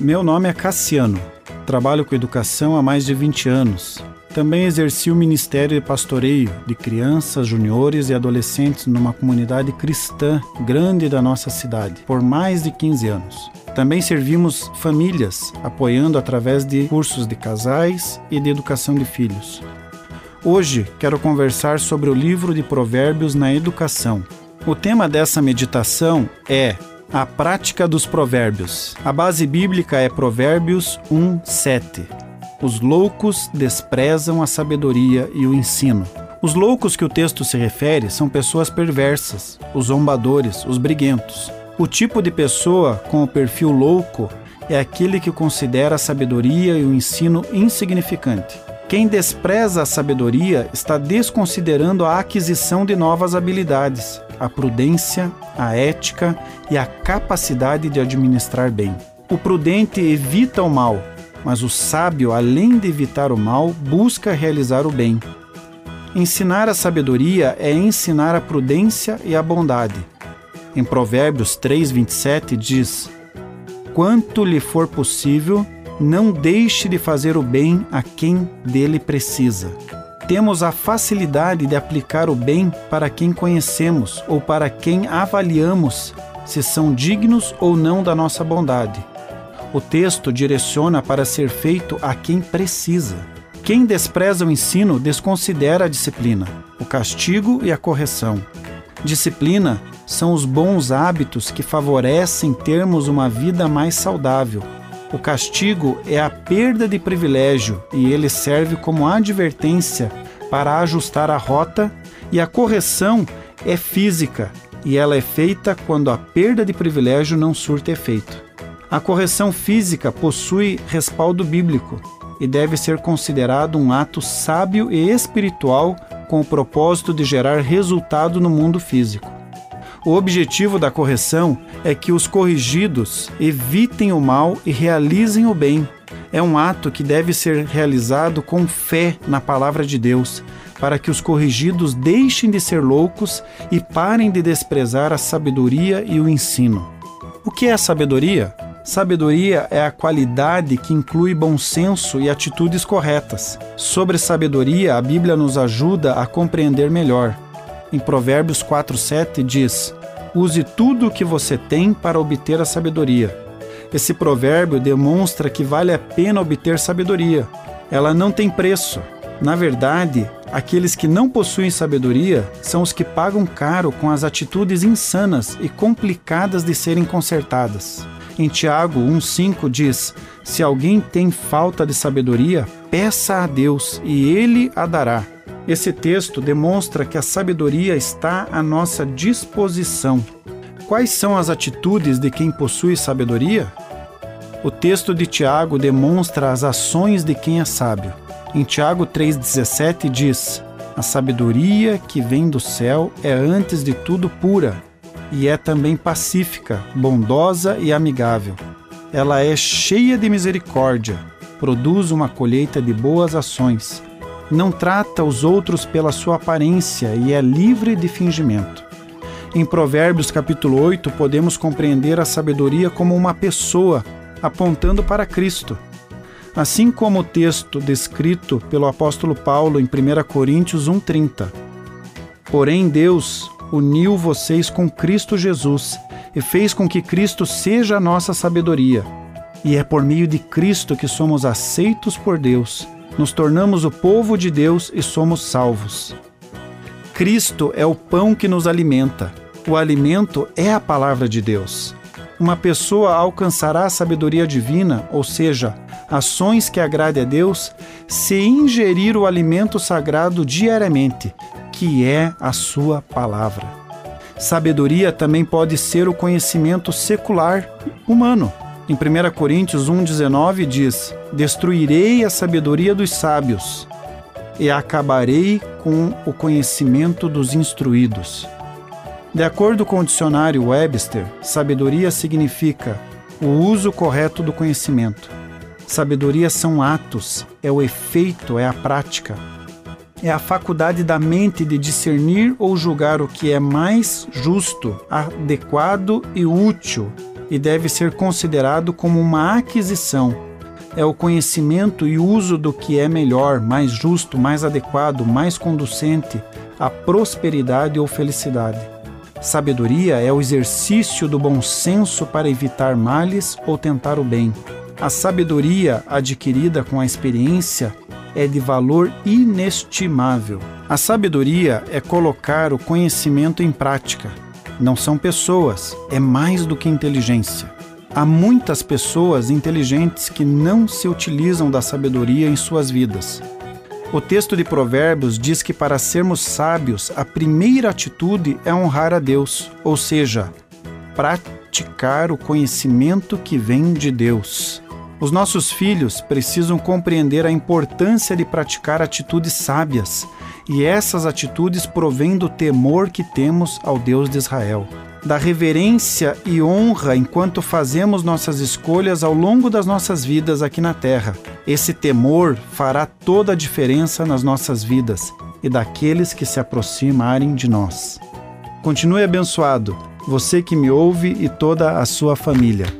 Meu nome é Cassiano. Trabalho com educação há mais de 20 anos. Também exerci o ministério de pastoreio de crianças, juniores e adolescentes numa comunidade cristã grande da nossa cidade por mais de 15 anos. Também servimos famílias, apoiando através de cursos de casais e de educação de filhos. Hoje quero conversar sobre o livro de Provérbios na educação. O tema dessa meditação é a prática dos provérbios. A base bíblica é Provérbios 1, 7. Os loucos desprezam a sabedoria e o ensino. Os loucos que o texto se refere são pessoas perversas, os zombadores, os briguentos. O tipo de pessoa com o perfil louco é aquele que considera a sabedoria e o ensino insignificante. Quem despreza a sabedoria está desconsiderando a aquisição de novas habilidades, a prudência, a ética e a capacidade de administrar bem. O prudente evita o mal, mas o sábio, além de evitar o mal, busca realizar o bem. Ensinar a sabedoria é ensinar a prudência e a bondade. Em Provérbios 3:27 diz: Quanto lhe for possível, não deixe de fazer o bem a quem dele precisa. Temos a facilidade de aplicar o bem para quem conhecemos ou para quem avaliamos se são dignos ou não da nossa bondade. O texto direciona para ser feito a quem precisa. Quem despreza o ensino desconsidera a disciplina, o castigo e a correção. Disciplina são os bons hábitos que favorecem termos uma vida mais saudável. O castigo é a perda de privilégio e ele serve como advertência para ajustar a rota, e a correção é física e ela é feita quando a perda de privilégio não surte efeito. A correção física possui respaldo bíblico e deve ser considerado um ato sábio e espiritual com o propósito de gerar resultado no mundo físico. O objetivo da correção é que os corrigidos evitem o mal e realizem o bem. É um ato que deve ser realizado com fé na palavra de Deus, para que os corrigidos deixem de ser loucos e parem de desprezar a sabedoria e o ensino. O que é sabedoria? Sabedoria é a qualidade que inclui bom senso e atitudes corretas. Sobre sabedoria, a Bíblia nos ajuda a compreender melhor. Em Provérbios 4:7 diz: Use tudo o que você tem para obter a sabedoria. Esse provérbio demonstra que vale a pena obter sabedoria. Ela não tem preço. Na verdade, aqueles que não possuem sabedoria são os que pagam caro com as atitudes insanas e complicadas de serem consertadas. Em Tiago 1,5 diz: Se alguém tem falta de sabedoria, peça a Deus e ele a dará. Esse texto demonstra que a sabedoria está à nossa disposição. Quais são as atitudes de quem possui sabedoria? O texto de Tiago demonstra as ações de quem é sábio. Em Tiago 3,17 diz: A sabedoria que vem do céu é antes de tudo pura e é também pacífica, bondosa e amigável. Ela é cheia de misericórdia, produz uma colheita de boas ações, não trata os outros pela sua aparência e é livre de fingimento. Em Provérbios capítulo 8, podemos compreender a sabedoria como uma pessoa apontando para Cristo. Assim como o texto descrito pelo apóstolo Paulo em 1 Coríntios 1:30. Porém Deus uniu vocês com Cristo Jesus e fez com que Cristo seja a nossa sabedoria. E é por meio de Cristo que somos aceitos por Deus, nos tornamos o povo de Deus e somos salvos. Cristo é o pão que nos alimenta. O alimento é a palavra de Deus. Uma pessoa alcançará a sabedoria divina, ou seja, ações que agrade a Deus, se ingerir o alimento sagrado diariamente, que é a sua palavra. Sabedoria também pode ser o conhecimento secular humano. Em 1 Coríntios 1,19 diz: Destruirei a sabedoria dos sábios e acabarei com o conhecimento dos instruídos. De acordo com o dicionário Webster, sabedoria significa o uso correto do conhecimento. Sabedoria são atos, é o efeito, é a prática é a faculdade da mente de discernir ou julgar o que é mais justo, adequado e útil e deve ser considerado como uma aquisição. É o conhecimento e uso do que é melhor, mais justo, mais adequado, mais conducente à prosperidade ou felicidade. Sabedoria é o exercício do bom senso para evitar males ou tentar o bem. A sabedoria adquirida com a experiência é de valor inestimável. A sabedoria é colocar o conhecimento em prática. Não são pessoas, é mais do que inteligência. Há muitas pessoas inteligentes que não se utilizam da sabedoria em suas vidas. O texto de Provérbios diz que para sermos sábios, a primeira atitude é honrar a Deus, ou seja, praticar o conhecimento que vem de Deus. Os nossos filhos precisam compreender a importância de praticar atitudes sábias, e essas atitudes provêm do temor que temos ao Deus de Israel, da reverência e honra enquanto fazemos nossas escolhas ao longo das nossas vidas aqui na terra. Esse temor fará toda a diferença nas nossas vidas e daqueles que se aproximarem de nós. Continue abençoado, você que me ouve e toda a sua família.